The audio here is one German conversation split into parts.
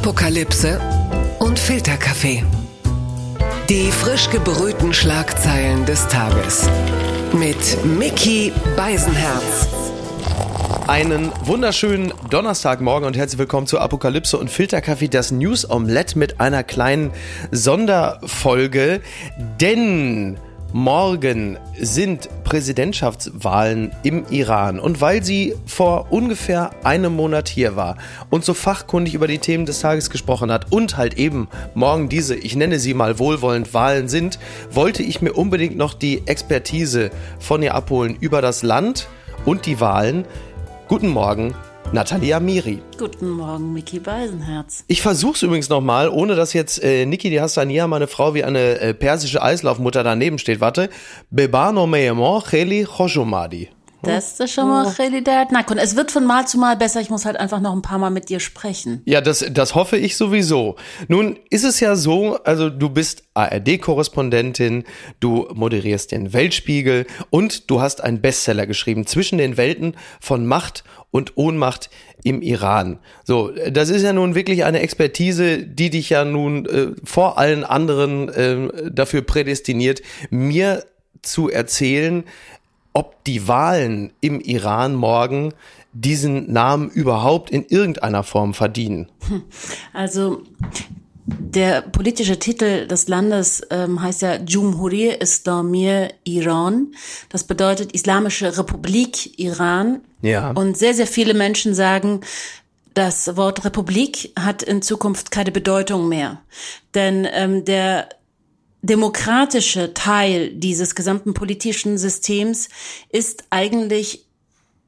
Apokalypse und Filterkaffee. Die frisch gebrühten Schlagzeilen des Tages. Mit Mickey Beisenherz. Einen wunderschönen Donnerstagmorgen und herzlich willkommen zu Apokalypse und Filterkaffee, das News Omelette mit einer kleinen Sonderfolge. Denn Morgen sind Präsidentschaftswahlen im Iran. Und weil sie vor ungefähr einem Monat hier war und so fachkundig über die Themen des Tages gesprochen hat und halt eben morgen diese, ich nenne sie mal wohlwollend, Wahlen sind, wollte ich mir unbedingt noch die Expertise von ihr abholen über das Land und die Wahlen. Guten Morgen, Nathalie Amiri. Guten Morgen, Miki Beisenherz. Ich versuch's übrigens nochmal, ohne dass jetzt äh, Niki die Hassania, meine Frau, wie eine äh, persische Eislaufmutter daneben steht. Warte. Bebano meyemo cheli choshomadi. Das ist schon mal Khalidat Nakun. Es wird von Mal zu Mal besser. Ich muss halt einfach noch ein paar Mal mit dir sprechen. Ja, das, das hoffe ich sowieso. Nun ist es ja so, also du bist ARD-Korrespondentin, du moderierst den Weltspiegel und du hast einen Bestseller geschrieben, Zwischen den Welten von Macht und Ohnmacht im Iran. So, das ist ja nun wirklich eine Expertise, die dich ja nun äh, vor allen anderen äh, dafür prädestiniert, mir zu erzählen, ob die Wahlen im Iran morgen diesen Namen überhaupt in irgendeiner Form verdienen. Also der politische Titel des Landes ähm, heißt ja Jumhuri Islamir Iran. Das bedeutet Islamische Republik Iran. Ja. Und sehr, sehr viele Menschen sagen, das Wort Republik hat in Zukunft keine Bedeutung mehr. Denn ähm, der demokratische Teil dieses gesamten politischen Systems ist eigentlich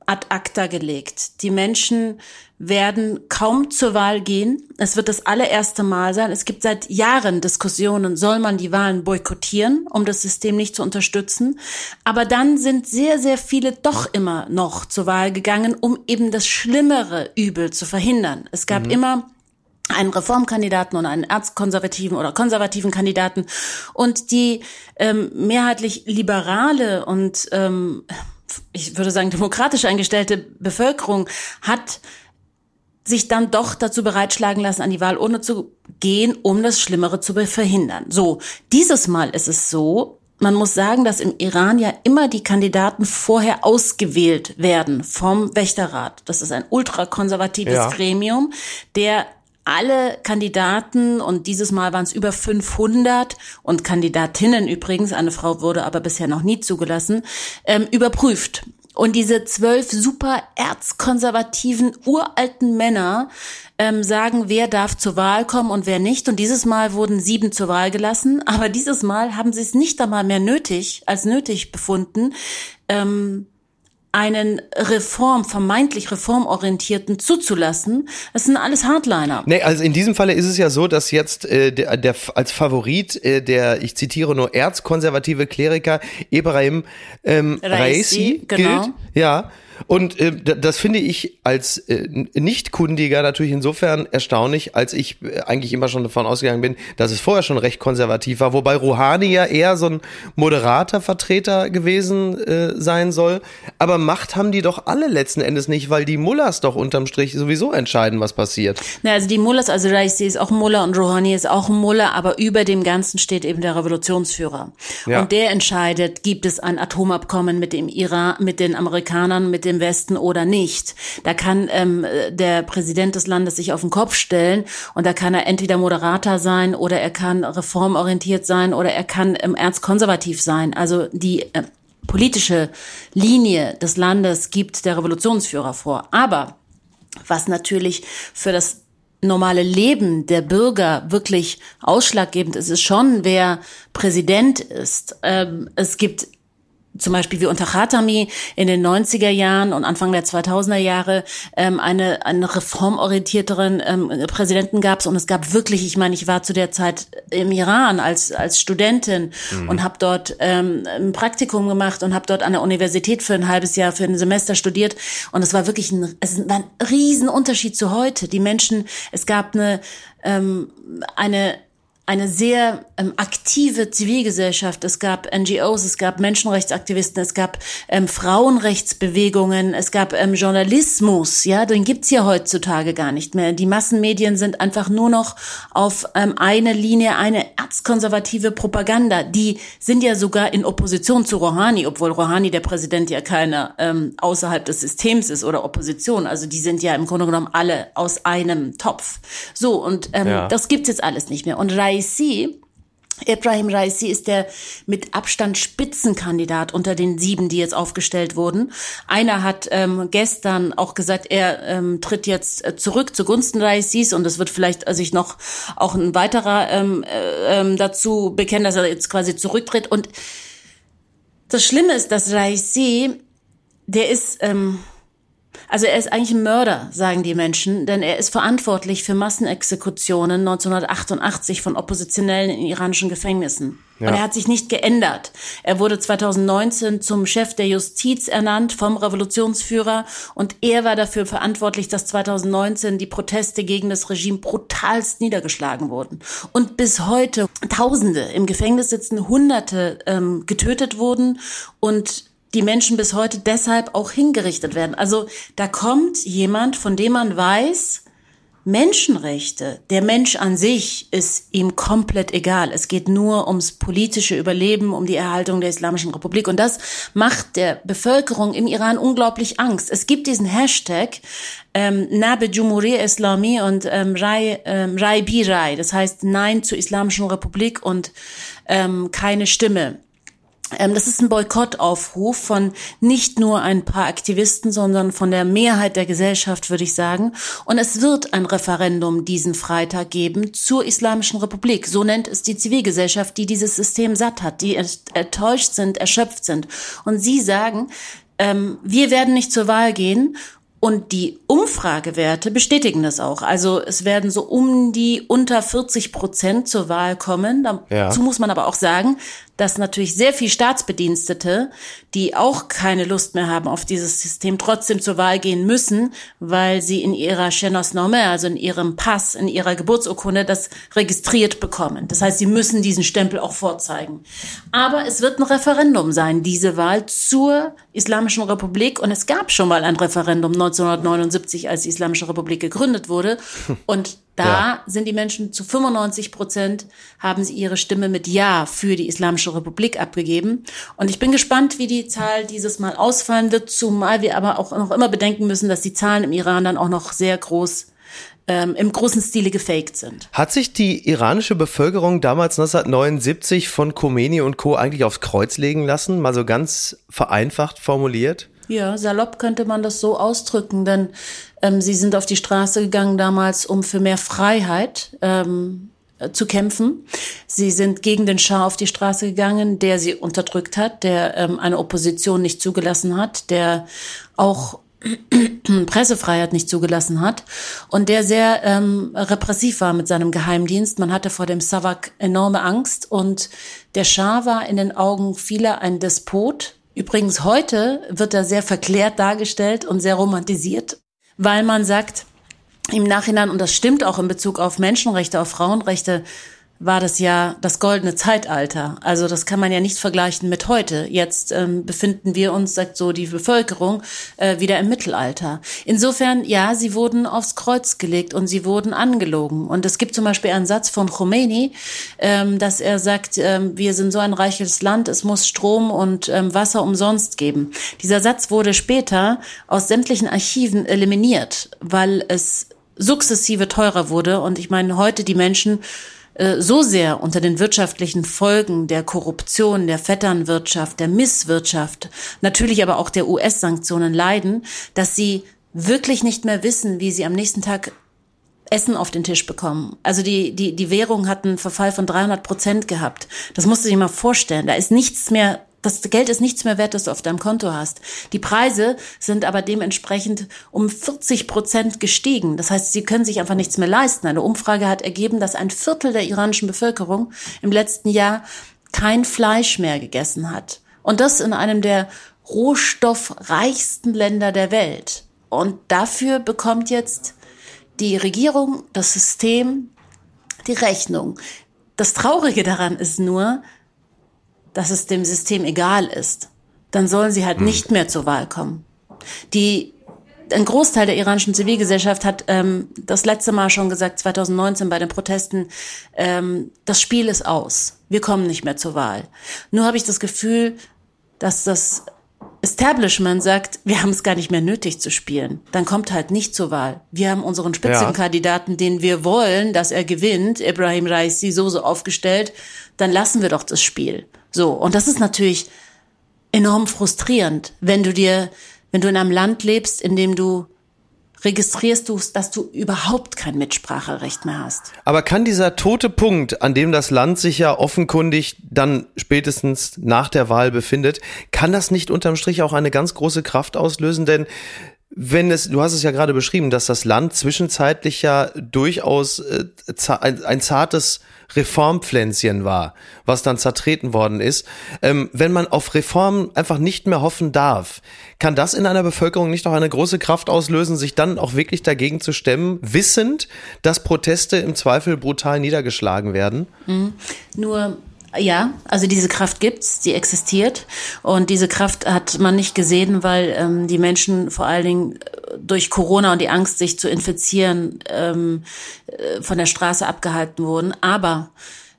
ad acta gelegt. Die Menschen werden kaum zur Wahl gehen. Es wird das allererste Mal sein. Es gibt seit Jahren Diskussionen, soll man die Wahlen boykottieren, um das System nicht zu unterstützen. Aber dann sind sehr, sehr viele doch immer noch zur Wahl gegangen, um eben das schlimmere Übel zu verhindern. Es gab mhm. immer einen Reformkandidaten und einen erzkonservativen oder konservativen Kandidaten. Und die ähm, mehrheitlich liberale und ähm, ich würde sagen demokratisch eingestellte Bevölkerung hat sich dann doch dazu bereitschlagen lassen, an die Wahlurne zu gehen, um das Schlimmere zu verhindern. So, dieses Mal ist es so, man muss sagen, dass im Iran ja immer die Kandidaten vorher ausgewählt werden vom Wächterrat. Das ist ein ultrakonservatives ja. Gremium, der alle Kandidaten und dieses Mal waren es über 500 und Kandidatinnen übrigens, eine Frau wurde aber bisher noch nie zugelassen, ähm, überprüft. Und diese zwölf super erzkonservativen, uralten Männer ähm, sagen, wer darf zur Wahl kommen und wer nicht. Und dieses Mal wurden sieben zur Wahl gelassen. Aber dieses Mal haben sie es nicht einmal mehr nötig, als nötig befunden, ähm, einen Reform, vermeintlich reformorientierten zuzulassen. Das sind alles Hardliner. Nee, also in diesem Falle ist es ja so, dass jetzt äh, der, der als Favorit äh, der, ich zitiere nur, erzkonservative Kleriker Ibrahim ähm, Raisi, genau. gilt. Ja. Und äh, das finde ich als äh, Nicht-Kundiger natürlich insofern erstaunlich, als ich äh, eigentlich immer schon davon ausgegangen bin, dass es vorher schon recht konservativ war, wobei Rouhani ja eher so ein moderater Vertreter gewesen äh, sein soll. Aber Macht haben die doch alle letzten Endes nicht, weil die Mullahs doch unterm Strich sowieso entscheiden, was passiert. Na, also die Mullahs, also Raisi ist auch Mullah und Rouhani ist auch Mullah, aber über dem Ganzen steht eben der Revolutionsführer. Ja. Und der entscheidet, gibt es ein Atomabkommen mit dem Iran, mit den Amerikanern, mit dem Westen oder nicht. Da kann ähm, der Präsident des Landes sich auf den Kopf stellen und da kann er entweder Moderator sein oder er kann reformorientiert sein oder er kann ähm, erzkonservativ sein. Also die äh, politische Linie des Landes gibt der Revolutionsführer vor. Aber was natürlich für das normale Leben der Bürger wirklich ausschlaggebend ist, ist schon, wer Präsident ist. Ähm, es gibt zum Beispiel wie unter Khatami in den 90er Jahren und Anfang der 2000er Jahre ähm, eine, eine reformorientierteren ähm, Präsidenten gab es und es gab wirklich, ich meine, ich war zu der Zeit im Iran als als Studentin mhm. und habe dort ähm, ein Praktikum gemacht und habe dort an der Universität für ein halbes Jahr, für ein Semester studiert und es war wirklich ein, es war ein Riesenunterschied zu heute. Die Menschen, es gab eine ähm, eine eine sehr ähm, aktive Zivilgesellschaft. Es gab NGOs, es gab Menschenrechtsaktivisten, es gab ähm, Frauenrechtsbewegungen, es gab ähm, Journalismus. Ja, den gibt's hier heutzutage gar nicht mehr. Die Massenmedien sind einfach nur noch auf ähm, eine Linie, eine erzkonservative Propaganda. Die sind ja sogar in Opposition zu Rouhani, obwohl Rouhani der Präsident ja keiner ähm, außerhalb des Systems ist oder Opposition. Also die sind ja im Grunde genommen alle aus einem Topf. So und ähm, ja. das gibt's jetzt alles nicht mehr. Und Rai Raisi, Ibrahim Raisi ist der mit Abstand Spitzenkandidat unter den sieben, die jetzt aufgestellt wurden. Einer hat ähm, gestern auch gesagt, er ähm, tritt jetzt äh, zurück zugunsten Raisis und es wird vielleicht äh, sich noch auch ein weiterer ähm, äh, ähm, dazu bekennen, dass er jetzt quasi zurücktritt. Und das Schlimme ist, dass Raisi, der ist ähm, also er ist eigentlich ein Mörder, sagen die Menschen, denn er ist verantwortlich für Massenexekutionen 1988 von Oppositionellen in iranischen Gefängnissen. Ja. Und er hat sich nicht geändert. Er wurde 2019 zum Chef der Justiz ernannt vom Revolutionsführer und er war dafür verantwortlich, dass 2019 die Proteste gegen das Regime brutalst niedergeschlagen wurden. Und bis heute Tausende im Gefängnis sitzen, Hunderte ähm, getötet wurden und die Menschen bis heute deshalb auch hingerichtet werden. Also da kommt jemand, von dem man weiß, Menschenrechte, der Mensch an sich ist ihm komplett egal. Es geht nur ums politische Überleben, um die Erhaltung der Islamischen Republik. Und das macht der Bevölkerung im Iran unglaublich Angst. Es gibt diesen Hashtag ähm, Nabe Jumhuri Islami und ähm, Rai, ähm, Rai Bi Rai. Das heißt Nein zur Islamischen Republik und ähm, keine Stimme. Ähm, das ist ein Boykottaufruf von nicht nur ein paar Aktivisten, sondern von der Mehrheit der Gesellschaft, würde ich sagen. Und es wird ein Referendum diesen Freitag geben zur Islamischen Republik. So nennt es die Zivilgesellschaft, die dieses System satt hat, die enttäuscht sind, erschöpft sind. Und sie sagen, ähm, wir werden nicht zur Wahl gehen und die Umfragewerte bestätigen das auch. Also es werden so um die unter 40 Prozent zur Wahl kommen. Dazu ja. muss man aber auch sagen, dass natürlich sehr viel Staatsbedienstete, die auch keine Lust mehr haben auf dieses System, trotzdem zur Wahl gehen müssen, weil sie in ihrer Chenos Norme, also in ihrem Pass, in ihrer Geburtsurkunde das registriert bekommen. Das heißt, sie müssen diesen Stempel auch vorzeigen. Aber es wird ein Referendum sein, diese Wahl zur Islamischen Republik. Und es gab schon mal ein Referendum 1979, als die Islamische Republik gegründet wurde. Und da ja. sind die Menschen zu 95 Prozent haben sie ihre Stimme mit Ja für die Islamische Republik abgegeben. Und ich bin gespannt, wie die Zahl dieses Mal ausfallen wird, zumal wir aber auch noch immer bedenken müssen, dass die Zahlen im Iran dann auch noch sehr groß ähm, im großen Stile gefaked sind. Hat sich die iranische Bevölkerung damals 1979 von Khomeini und Co. eigentlich aufs Kreuz legen lassen? Mal so ganz vereinfacht formuliert? Ja, salopp könnte man das so ausdrücken, denn ähm, sie sind auf die Straße gegangen damals, um für mehr Freiheit ähm, äh, zu kämpfen. Sie sind gegen den Schah auf die Straße gegangen, der sie unterdrückt hat, der ähm, eine Opposition nicht zugelassen hat, der auch Pressefreiheit nicht zugelassen hat und der sehr ähm, repressiv war mit seinem Geheimdienst. Man hatte vor dem Savak enorme Angst und der Schah war in den Augen vieler ein Despot, Übrigens heute wird er sehr verklärt dargestellt und sehr romantisiert, weil man sagt, im Nachhinein, und das stimmt auch in Bezug auf Menschenrechte, auf Frauenrechte, war das ja das goldene Zeitalter. Also das kann man ja nicht vergleichen mit heute. Jetzt ähm, befinden wir uns, sagt so die Bevölkerung, äh, wieder im Mittelalter. Insofern, ja, sie wurden aufs Kreuz gelegt und sie wurden angelogen. Und es gibt zum Beispiel einen Satz von Khomeini, ähm, dass er sagt, ähm, wir sind so ein reiches Land, es muss Strom und ähm, Wasser umsonst geben. Dieser Satz wurde später aus sämtlichen Archiven eliminiert, weil es sukzessive teurer wurde. Und ich meine, heute die Menschen äh, so sehr unter den wirtschaftlichen Folgen der Korruption, der Vetternwirtschaft, der Misswirtschaft, natürlich aber auch der US-Sanktionen leiden, dass sie wirklich nicht mehr wissen, wie sie am nächsten Tag Essen auf den Tisch bekommen. Also die, die, die Währung hat einen Verfall von 300 Prozent gehabt. Das musst du dir mal vorstellen. Da ist nichts mehr das Geld ist nichts mehr wert, das du auf deinem Konto hast. Die Preise sind aber dementsprechend um 40 Prozent gestiegen. Das heißt, sie können sich einfach nichts mehr leisten. Eine Umfrage hat ergeben, dass ein Viertel der iranischen Bevölkerung im letzten Jahr kein Fleisch mehr gegessen hat. Und das in einem der rohstoffreichsten Länder der Welt. Und dafür bekommt jetzt die Regierung, das System, die Rechnung das Traurige daran ist nur, dass es dem System egal ist. Dann sollen sie halt hm. nicht mehr zur Wahl kommen. Die ein Großteil der iranischen Zivilgesellschaft hat ähm, das letzte Mal schon gesagt, 2019 bei den Protesten, ähm, das Spiel ist aus. Wir kommen nicht mehr zur Wahl. Nur habe ich das Gefühl, dass das Establishment sagt, wir haben es gar nicht mehr nötig zu spielen. Dann kommt halt nicht zur Wahl. Wir haben unseren Spitzenkandidaten, den wir wollen, dass er gewinnt, Ibrahim Raisi, so so aufgestellt. Dann lassen wir doch das Spiel. So. Und das ist natürlich enorm frustrierend, wenn du dir wenn du in einem Land lebst, in dem du registrierst du, dass du überhaupt kein Mitspracherecht mehr hast. Aber kann dieser tote Punkt, an dem das Land sich ja offenkundig dann spätestens nach der Wahl befindet, kann das nicht unterm Strich auch eine ganz große Kraft auslösen? Denn wenn es, du hast es ja gerade beschrieben, dass das Land zwischenzeitlich ja durchaus äh, ein, zartes Reformpflänzchen war, was dann zertreten worden ist. Ähm, wenn man auf Reformen einfach nicht mehr hoffen darf, kann das in einer Bevölkerung nicht auch eine große Kraft auslösen, sich dann auch wirklich dagegen zu stemmen, wissend, dass Proteste im Zweifel brutal niedergeschlagen werden? Mhm. Nur ja, also diese Kraft gibt's, die existiert und diese Kraft hat man nicht gesehen, weil ähm, die Menschen vor allen Dingen äh, durch Corona und die Angst, sich zu infizieren, ähm, äh, von der Straße abgehalten wurden. Aber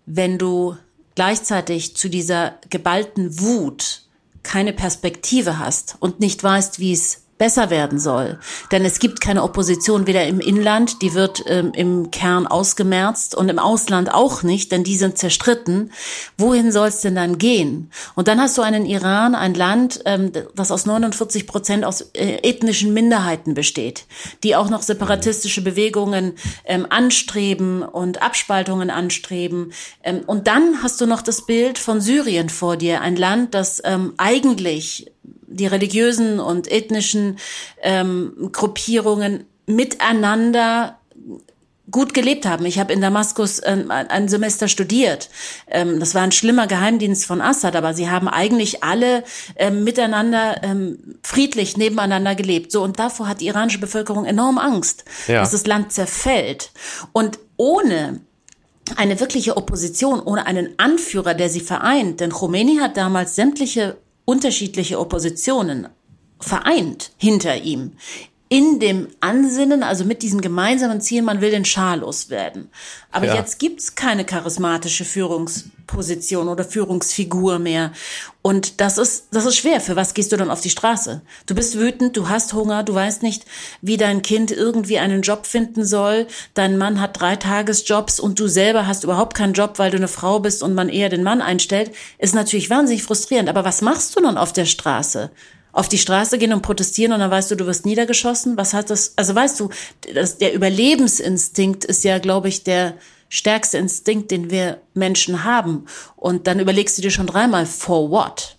wenn du gleichzeitig zu dieser geballten Wut keine Perspektive hast und nicht weißt, wie es besser werden soll. Denn es gibt keine Opposition weder im Inland, die wird ähm, im Kern ausgemerzt und im Ausland auch nicht, denn die sind zerstritten. Wohin soll es denn dann gehen? Und dann hast du einen Iran, ein Land, ähm, das aus 49 Prozent aus äh, ethnischen Minderheiten besteht, die auch noch separatistische Bewegungen ähm, anstreben und Abspaltungen anstreben. Ähm, und dann hast du noch das Bild von Syrien vor dir, ein Land, das ähm, eigentlich die religiösen und ethnischen ähm, Gruppierungen miteinander gut gelebt haben. Ich habe in Damaskus ähm, ein Semester studiert. Ähm, das war ein schlimmer Geheimdienst von Assad, aber sie haben eigentlich alle ähm, miteinander ähm, friedlich nebeneinander gelebt. So und davor hat die iranische Bevölkerung enorm Angst, ja. dass das Land zerfällt. Und ohne eine wirkliche Opposition, ohne einen Anführer, der sie vereint, denn Khomeini hat damals sämtliche unterschiedliche Oppositionen vereint hinter ihm in dem Ansinnen, also mit diesem gemeinsamen Ziel, man will den Schah loswerden. Aber ja. jetzt gibt's keine charismatische Führungsposition oder Führungsfigur mehr. Und das ist, das ist schwer. Für was gehst du dann auf die Straße? Du bist wütend, du hast Hunger, du weißt nicht, wie dein Kind irgendwie einen Job finden soll. Dein Mann hat drei Tagesjobs und du selber hast überhaupt keinen Job, weil du eine Frau bist und man eher den Mann einstellt. Ist natürlich wahnsinnig frustrierend. Aber was machst du dann auf der Straße? Auf die Straße gehen und protestieren und dann weißt du, du wirst niedergeschossen. Was hat das? Also weißt du, das, der Überlebensinstinkt ist ja, glaube ich, der stärkste Instinkt, den wir Menschen haben. Und dann überlegst du dir schon dreimal, for what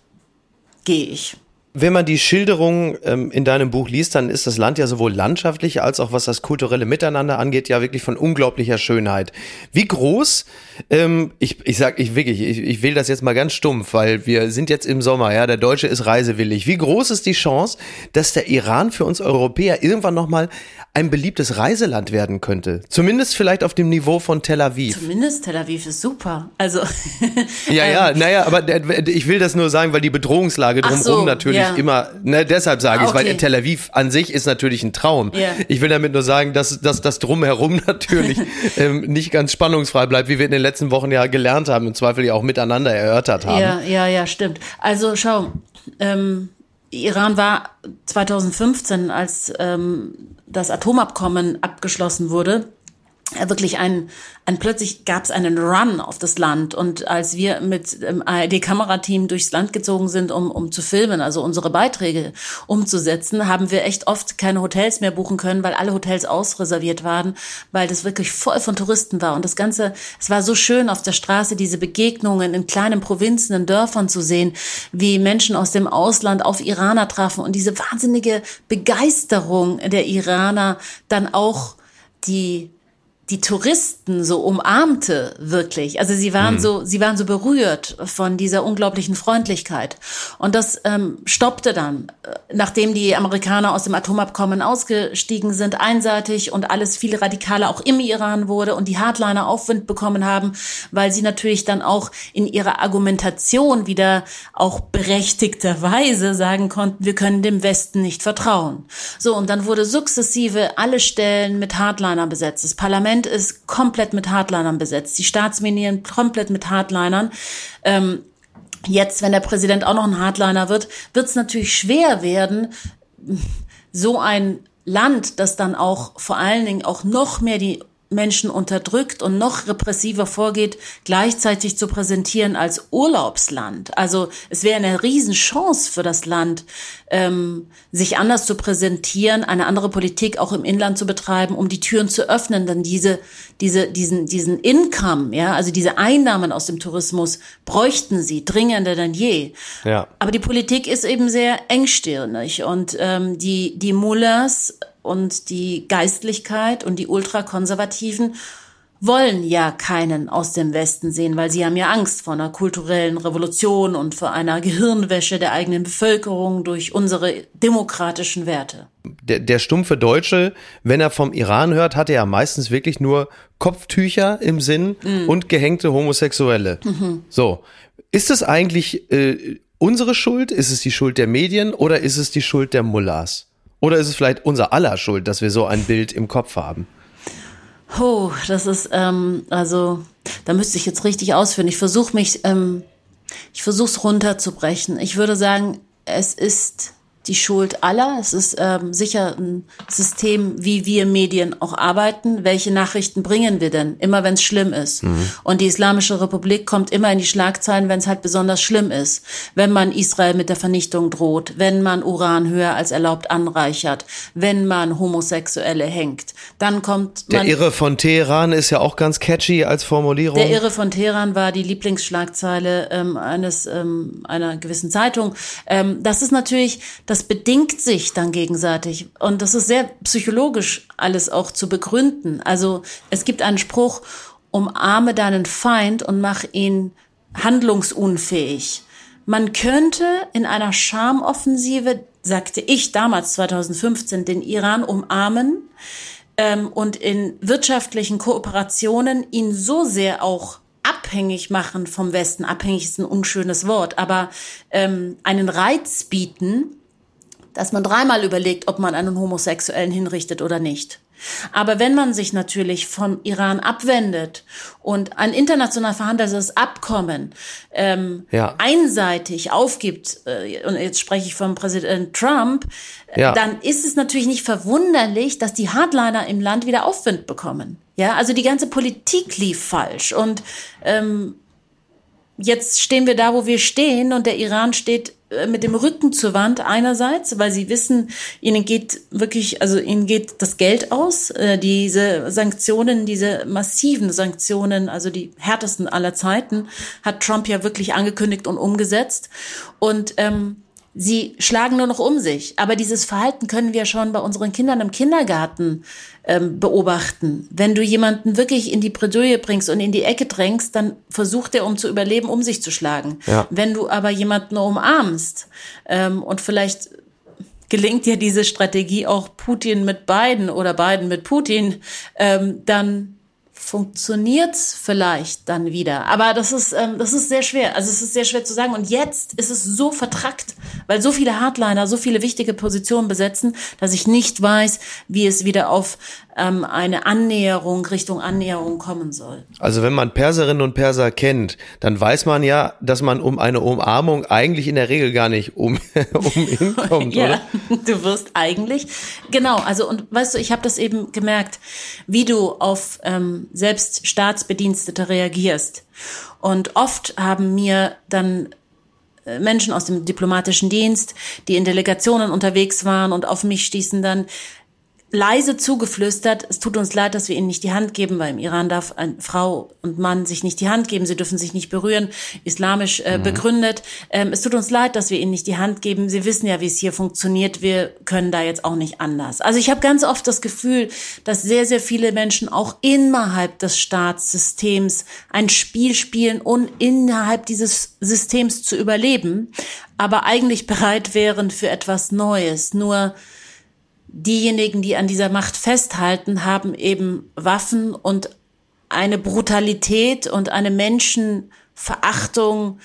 gehe ich? Wenn man die Schilderung ähm, in deinem Buch liest, dann ist das Land ja sowohl landschaftlich als auch was das kulturelle Miteinander angeht, ja wirklich von unglaublicher Schönheit. Wie groß, ähm, ich, ich sag, ich wirklich, ich, ich will das jetzt mal ganz stumpf, weil wir sind jetzt im Sommer, ja, der Deutsche ist reisewillig. Wie groß ist die Chance, dass der Iran für uns Europäer irgendwann nochmal ein beliebtes Reiseland werden könnte? Zumindest vielleicht auf dem Niveau von Tel Aviv. Zumindest Tel Aviv ist super. Also. ja, ja, ähm, naja, aber ich will das nur sagen, weil die Bedrohungslage drumherum so, natürlich ja. immer, ne, deshalb sage ich, okay. weil Tel Aviv an sich ist natürlich ein Traum. Ja. Ich will damit nur sagen, dass, dass das drumherum natürlich ähm, nicht ganz spannungsfrei bleibt, wie wir in den letzten Wochen ja gelernt haben, im Zweifel ja auch miteinander erörtert haben. Ja, ja, ja, stimmt. Also schau, ähm, Iran war 2015, als ähm, das Atomabkommen abgeschlossen wurde, wirklich ein, ein plötzlich gab es einen Run auf das Land. Und als wir mit dem ARD-Kamerateam durchs Land gezogen sind, um, um zu filmen, also unsere Beiträge umzusetzen, haben wir echt oft keine Hotels mehr buchen können, weil alle Hotels ausreserviert waren, weil das wirklich voll von Touristen war. Und das Ganze, es war so schön auf der Straße diese Begegnungen in kleinen Provinzen, in Dörfern zu sehen, wie Menschen aus dem Ausland auf Iraner trafen und diese wahnsinnige Begeisterung der Iraner dann auch die die Touristen so umarmte, wirklich. Also sie waren mhm. so, sie waren so berührt von dieser unglaublichen Freundlichkeit. Und das ähm, stoppte dann, äh, nachdem die Amerikaner aus dem Atomabkommen ausgestiegen sind, einseitig und alles viel radikaler auch im Iran wurde und die Hardliner Aufwind bekommen haben, weil sie natürlich dann auch in ihrer Argumentation wieder auch berechtigterweise sagen konnten, wir können dem Westen nicht vertrauen. So, und dann wurde sukzessive alle Stellen mit Hardliner besetzt. Das Parlament Parlament ist komplett mit Hardlinern besetzt. Die Staatsmedien komplett mit Hardlinern. Ähm, jetzt, wenn der Präsident auch noch ein Hardliner wird, wird es natürlich schwer werden, so ein Land, das dann auch vor allen Dingen auch noch mehr die Menschen unterdrückt und noch repressiver vorgeht, gleichzeitig zu präsentieren als Urlaubsland. Also es wäre eine Riesenchance für das Land, ähm, sich anders zu präsentieren, eine andere Politik auch im Inland zu betreiben, um die Türen zu öffnen, dann diese, diese, diesen, diesen Income, ja, also diese Einnahmen aus dem Tourismus bräuchten sie dringender denn je. Ja. Aber die Politik ist eben sehr engstirnig und ähm, die, die Mullers und die Geistlichkeit und die Ultrakonservativen wollen ja keinen aus dem Westen sehen, weil sie haben ja Angst vor einer kulturellen Revolution und vor einer Gehirnwäsche der eigenen Bevölkerung durch unsere demokratischen Werte. Der, der stumpfe Deutsche, wenn er vom Iran hört, hat er ja meistens wirklich nur Kopftücher im Sinn mhm. und gehängte Homosexuelle. Mhm. So, ist es eigentlich äh, unsere Schuld? Ist es die Schuld der Medien oder ist es die Schuld der Mullahs? Oder ist es vielleicht unser aller Schuld, dass wir so ein Bild im Kopf haben? Oh, das ist, ähm, also, da müsste ich jetzt richtig ausführen. Ich versuche mich, ähm, ich versuche es runterzubrechen. Ich würde sagen, es ist die Schuld aller. Es ist ähm, sicher ein System, wie wir Medien auch arbeiten. Welche Nachrichten bringen wir denn? Immer wenn es schlimm ist. Mhm. Und die Islamische Republik kommt immer in die Schlagzeilen, wenn es halt besonders schlimm ist. Wenn man Israel mit der Vernichtung droht, wenn man Uran höher als erlaubt anreichert, wenn man Homosexuelle hängt, dann kommt man. Der Irre von Teheran ist ja auch ganz catchy als Formulierung. Der Irre von Teheran war die Lieblingsschlagzeile ähm, eines ähm, einer gewissen Zeitung. Ähm, das ist natürlich das bedingt sich dann gegenseitig. Und das ist sehr psychologisch alles auch zu begründen. Also es gibt einen Spruch, umarme deinen Feind und mach ihn handlungsunfähig. Man könnte in einer Schamoffensive, sagte ich damals 2015, den Iran umarmen ähm, und in wirtschaftlichen Kooperationen ihn so sehr auch abhängig machen vom Westen. Abhängig ist ein unschönes Wort, aber ähm, einen Reiz bieten, dass man dreimal überlegt, ob man einen Homosexuellen hinrichtet oder nicht. Aber wenn man sich natürlich vom Iran abwendet und ein international verhandeltes Abkommen ähm, ja. einseitig aufgibt, äh, und jetzt spreche ich vom Präsident Trump, äh, ja. dann ist es natürlich nicht verwunderlich, dass die Hardliner im Land wieder Aufwind bekommen. Ja, also die ganze Politik lief falsch und ähm, jetzt stehen wir da, wo wir stehen und der Iran steht äh, mit dem Rücken zur Wand einerseits, weil sie wissen, ihnen geht wirklich, also ihnen geht das Geld aus. Äh, diese Sanktionen, diese massiven Sanktionen, also die härtesten aller Zeiten, hat Trump ja wirklich angekündigt und umgesetzt. Und ähm, sie schlagen nur noch um sich. Aber dieses Verhalten können wir schon bei unseren Kindern im Kindergarten ähm, beobachten. Wenn du jemanden wirklich in die Bredouille bringst und in die Ecke drängst, dann versucht er, um zu überleben, um sich zu schlagen. Ja. Wenn du aber jemanden umarmst ähm, und vielleicht gelingt dir diese Strategie auch Putin mit Biden oder Biden mit Putin, ähm, dann funktioniert's vielleicht dann wieder. Aber das ist, ähm, das ist sehr schwer. Also es ist sehr schwer zu sagen. Und jetzt ist es so vertrackt, weil so viele Hardliner so viele wichtige Positionen besetzen, dass ich nicht weiß, wie es wieder auf ähm, eine Annäherung, Richtung Annäherung kommen soll. Also wenn man Perserinnen und Perser kennt, dann weiß man ja, dass man um eine Umarmung eigentlich in der Regel gar nicht um, um hinkommt, ja, oder? Du wirst eigentlich, genau, also und weißt du, ich habe das eben gemerkt, wie du auf ähm, selbst Staatsbedienstete reagierst. Und oft haben mir dann Menschen aus dem diplomatischen Dienst, die in Delegationen unterwegs waren und auf mich stießen dann, leise zugeflüstert, es tut uns leid, dass wir ihnen nicht die Hand geben, weil im Iran darf eine Frau und Mann sich nicht die Hand geben, sie dürfen sich nicht berühren, islamisch äh, mhm. begründet. Ähm, es tut uns leid, dass wir ihnen nicht die Hand geben. Sie wissen ja, wie es hier funktioniert. Wir können da jetzt auch nicht anders. Also ich habe ganz oft das Gefühl, dass sehr, sehr viele Menschen auch innerhalb des Staatssystems ein Spiel spielen, um innerhalb dieses Systems zu überleben, aber eigentlich bereit wären für etwas Neues. Nur diejenigen, die an dieser Macht festhalten, haben eben Waffen und eine Brutalität und eine Menschenverachtung,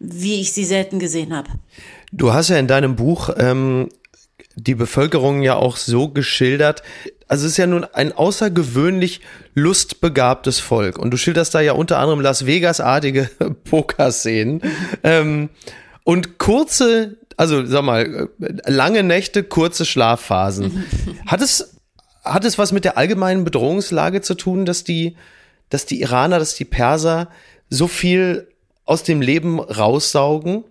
wie ich sie selten gesehen habe. Du hast ja in deinem Buch ähm, die Bevölkerung ja auch so geschildert. Also es ist ja nun ein außergewöhnlich lustbegabtes Volk. Und du schilderst da ja unter anderem Las Vegas-artige Pokerszenen. ähm, und kurze also sag mal, lange Nächte, kurze Schlafphasen. Hat es, hat es was mit der allgemeinen Bedrohungslage zu tun, dass die, dass die Iraner, dass die Perser so viel aus dem Leben raussaugen?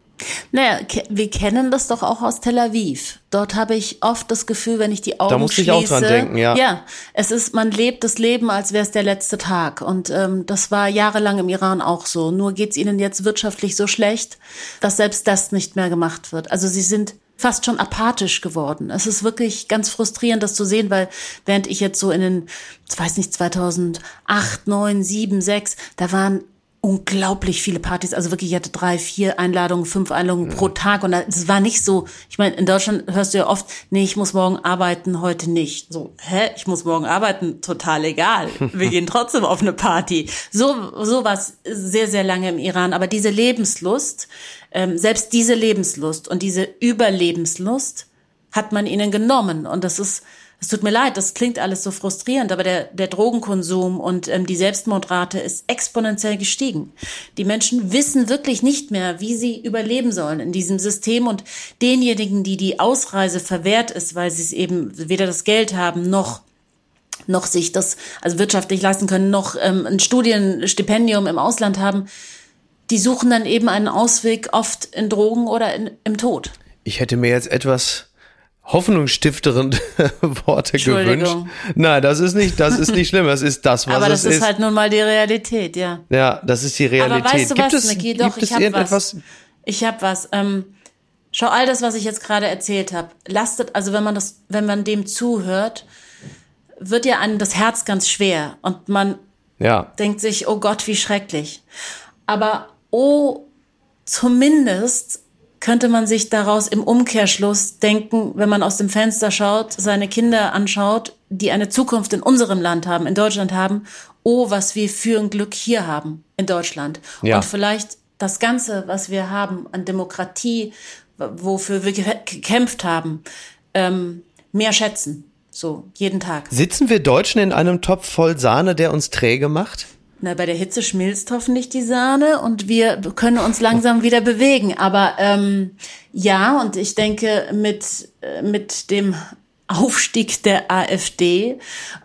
Naja, wir kennen das doch auch aus Tel Aviv. Dort habe ich oft das Gefühl, wenn ich die Augen schließe. Da muss ich auch dran denken, ja. Ja, es ist, man lebt das Leben, als wäre es der letzte Tag. Und ähm, das war jahrelang im Iran auch so. Nur geht's ihnen jetzt wirtschaftlich so schlecht, dass selbst das nicht mehr gemacht wird. Also sie sind fast schon apathisch geworden. Es ist wirklich ganz frustrierend, das zu sehen, weil während ich jetzt so in den, ich weiß nicht, 2008, 9, 7, 6, da waren unglaublich viele Partys, also wirklich, ich hatte drei, vier Einladungen, fünf Einladungen ja. pro Tag und es war nicht so, ich meine, in Deutschland hörst du ja oft, nee, ich muss morgen arbeiten, heute nicht. So, hä, ich muss morgen arbeiten, total egal. Wir gehen trotzdem auf eine Party. So, so war es sehr, sehr lange im Iran, aber diese Lebenslust, ähm, selbst diese Lebenslust und diese Überlebenslust hat man ihnen genommen und das ist es tut mir leid, das klingt alles so frustrierend, aber der, der Drogenkonsum und ähm, die Selbstmordrate ist exponentiell gestiegen. Die Menschen wissen wirklich nicht mehr, wie sie überleben sollen in diesem System und denjenigen, die die Ausreise verwehrt ist, weil sie es eben weder das Geld haben noch noch sich das also wirtschaftlich leisten können, noch ähm, ein Studienstipendium im Ausland haben, die suchen dann eben einen Ausweg oft in Drogen oder in, im Tod. Ich hätte mir jetzt etwas hoffnungsstifteren Worte gewünscht. Nein, das ist nicht, das ist nicht schlimm. Das ist das, was Aber das es ist, halt nun mal die Realität, ja. Ja, das ist die Realität. Aber weißt du gibt was, es, Niki? Doch, gibt ich habe was. Ich habe was. Ähm, schau all das, was ich jetzt gerade erzählt habe. Lastet, also wenn man das, wenn man dem zuhört, wird ja einem das Herz ganz schwer und man ja. denkt sich, oh Gott, wie schrecklich. Aber oh, zumindest könnte man sich daraus im Umkehrschluss denken, wenn man aus dem Fenster schaut, seine Kinder anschaut, die eine Zukunft in unserem Land haben, in Deutschland haben, oh, was wir für ein Glück hier haben in Deutschland. Ja. Und vielleicht das Ganze, was wir haben an Demokratie, wofür wir gekämpft haben, ähm, mehr schätzen. So, jeden Tag. Sitzen wir Deutschen in einem Topf voll Sahne, der uns träge macht? Na, bei der Hitze schmilzt hoffentlich die Sahne und wir können uns langsam wieder bewegen. Aber ähm, ja, und ich denke, mit, äh, mit dem Aufstieg der AfD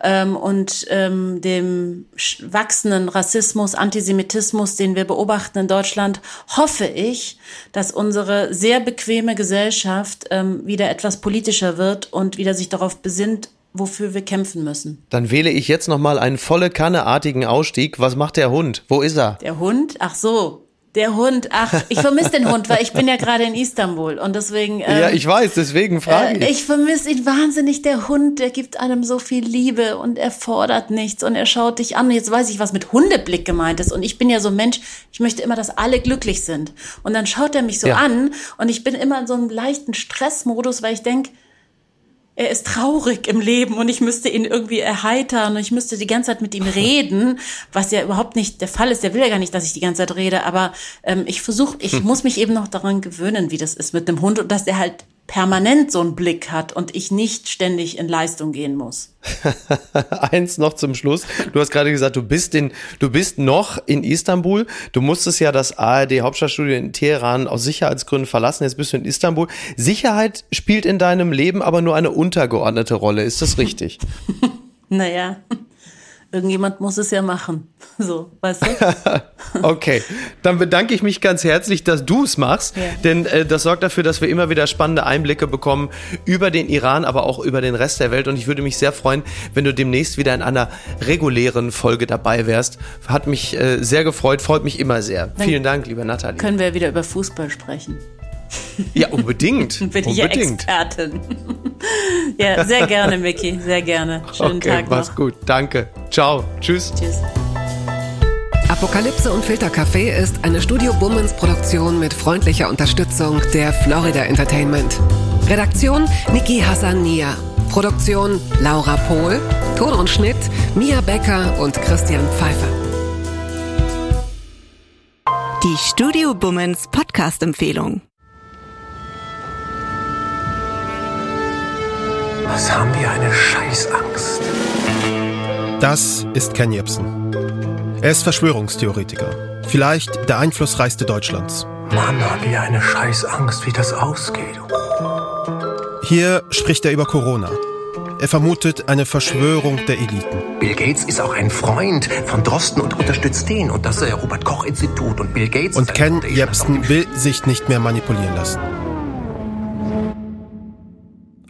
ähm, und ähm, dem wachsenden Rassismus, Antisemitismus, den wir beobachten in Deutschland, hoffe ich, dass unsere sehr bequeme Gesellschaft ähm, wieder etwas politischer wird und wieder sich darauf besinnt, wofür wir kämpfen müssen. Dann wähle ich jetzt nochmal einen volle Kanneartigen Ausstieg. Was macht der Hund? Wo ist er? Der Hund? Ach so. Der Hund, ach, ich vermisse den Hund, weil ich bin ja gerade in Istanbul und deswegen. Ähm, ja, ich weiß, deswegen frage ich. Äh, ich vermisse ihn wahnsinnig. Der Hund, der gibt einem so viel Liebe und er fordert nichts und er schaut dich an. Und jetzt weiß ich, was mit Hundeblick gemeint ist. Und ich bin ja so ein Mensch, ich möchte immer, dass alle glücklich sind. Und dann schaut er mich so ja. an und ich bin immer in so einem leichten Stressmodus, weil ich denk er ist traurig im Leben und ich müsste ihn irgendwie erheitern und ich müsste die ganze Zeit mit ihm reden, was ja überhaupt nicht der Fall ist. Der will ja gar nicht, dass ich die ganze Zeit rede, aber ähm, ich versuche, ich muss mich eben noch daran gewöhnen, wie das ist mit dem Hund und dass er halt permanent so einen Blick hat und ich nicht ständig in Leistung gehen muss. Eins noch zum Schluss. Du hast gerade gesagt, du bist in, du bist noch in Istanbul. Du musstest ja das ARD Hauptstadtstudio in Teheran aus Sicherheitsgründen verlassen. Jetzt bist du in Istanbul. Sicherheit spielt in deinem Leben aber nur eine untergeordnete Rolle. Ist das richtig? naja, Irgendjemand muss es ja machen. So, weißt du? okay, dann bedanke ich mich ganz herzlich, dass du es machst, ja. denn äh, das sorgt dafür, dass wir immer wieder spannende Einblicke bekommen über den Iran, aber auch über den Rest der Welt. Und ich würde mich sehr freuen, wenn du demnächst wieder in einer regulären Folge dabei wärst. Hat mich äh, sehr gefreut, freut mich immer sehr. Dann Vielen Dank, lieber Nathalie. Können wir wieder über Fußball sprechen? Ja, unbedingt. Bin ich ja Expertin. ja, sehr gerne, Micky, sehr gerne. Schönen okay, Tag noch. Mach's gut, danke. Ciao, tschüss. Tschüss. Apokalypse und Filtercafé ist eine Studio Bummens Produktion mit freundlicher Unterstützung der Florida Entertainment. Redaktion Niki Hassania. Produktion Laura Pohl. Ton und Schnitt Mia Becker und Christian Pfeiffer. Die Studio Bummens Podcast-Empfehlung. Was haben wir eine Scheißangst? Das ist Ken Jebsen. Er ist Verschwörungstheoretiker. Vielleicht der einflussreichste Deutschlands. Mann, haben wir eine Scheißangst, wie das ausgeht. Hier spricht er über Corona. Er vermutet eine Verschwörung der Eliten. Bill Gates ist auch ein Freund von Drosten und unterstützt den und das äh, Robert Koch Institut und Bill Gates. Und Ken Jebsen will sich nicht mehr manipulieren lassen.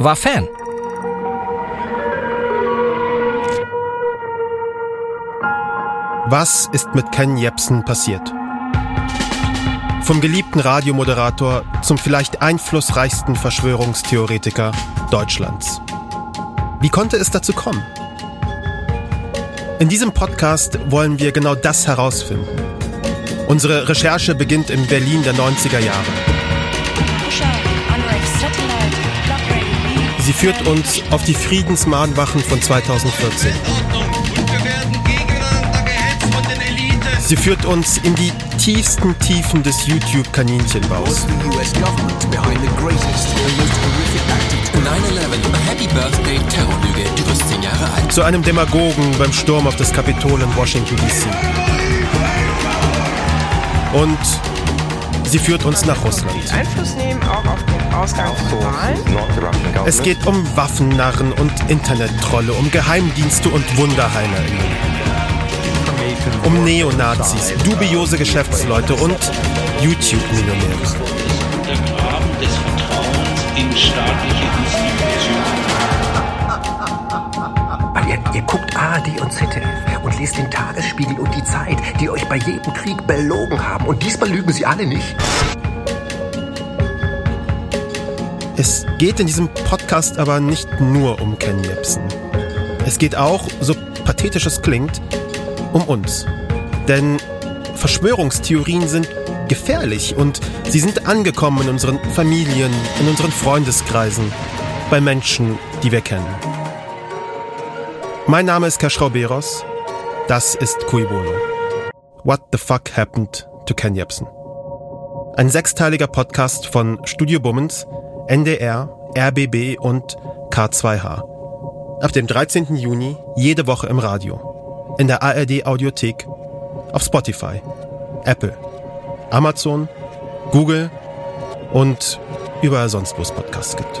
war Fan. Was ist mit Ken Jebsen passiert? Vom geliebten Radiomoderator zum vielleicht einflussreichsten Verschwörungstheoretiker Deutschlands. Wie konnte es dazu kommen? In diesem Podcast wollen wir genau das herausfinden. Unsere Recherche beginnt in Berlin der 90er Jahre. Sie führt uns auf die Friedensmahnwachen von 2014. Sie führt uns in die tiefsten Tiefen des YouTube-Kaninchenbaus. Zu einem Demagogen beim Sturm auf das Kapitol in Washington, D.C. Und sie führt uns nach Russland. Einfluss nehmen auch auf den Ausgang von Wahlen. Es geht um Waffennarren und Internettrolle, um Geheimdienste und WunderheilerInnen um Neonazis, dubiose Geschäftsleute und YouTube-Millionäre. Der Graben des Vertrauens in staatliche Institutionen. Weil ihr, ihr guckt ARD und ZDF lest den Tagesspiegel und die Zeit, die euch bei jedem Krieg belogen haben. Und diesmal lügen sie alle nicht. Es geht in diesem Podcast aber nicht nur um Ken Jebsen. Es geht auch, so pathetisch es klingt, um uns. Denn Verschwörungstheorien sind gefährlich und sie sind angekommen in unseren Familien, in unseren Freundeskreisen, bei Menschen, die wir kennen. Mein Name ist Kaschrauberos. Das ist Kuibolo. What the fuck happened to Ken Jebsen? Ein sechsteiliger Podcast von Studio Bummens, NDR, RBB und K2H. Ab dem 13. Juni jede Woche im Radio in der ARD Audiothek, auf Spotify, Apple, Amazon, Google und überall sonst, wo es Podcasts gibt.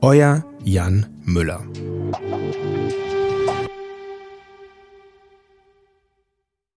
Euer Jan Müller.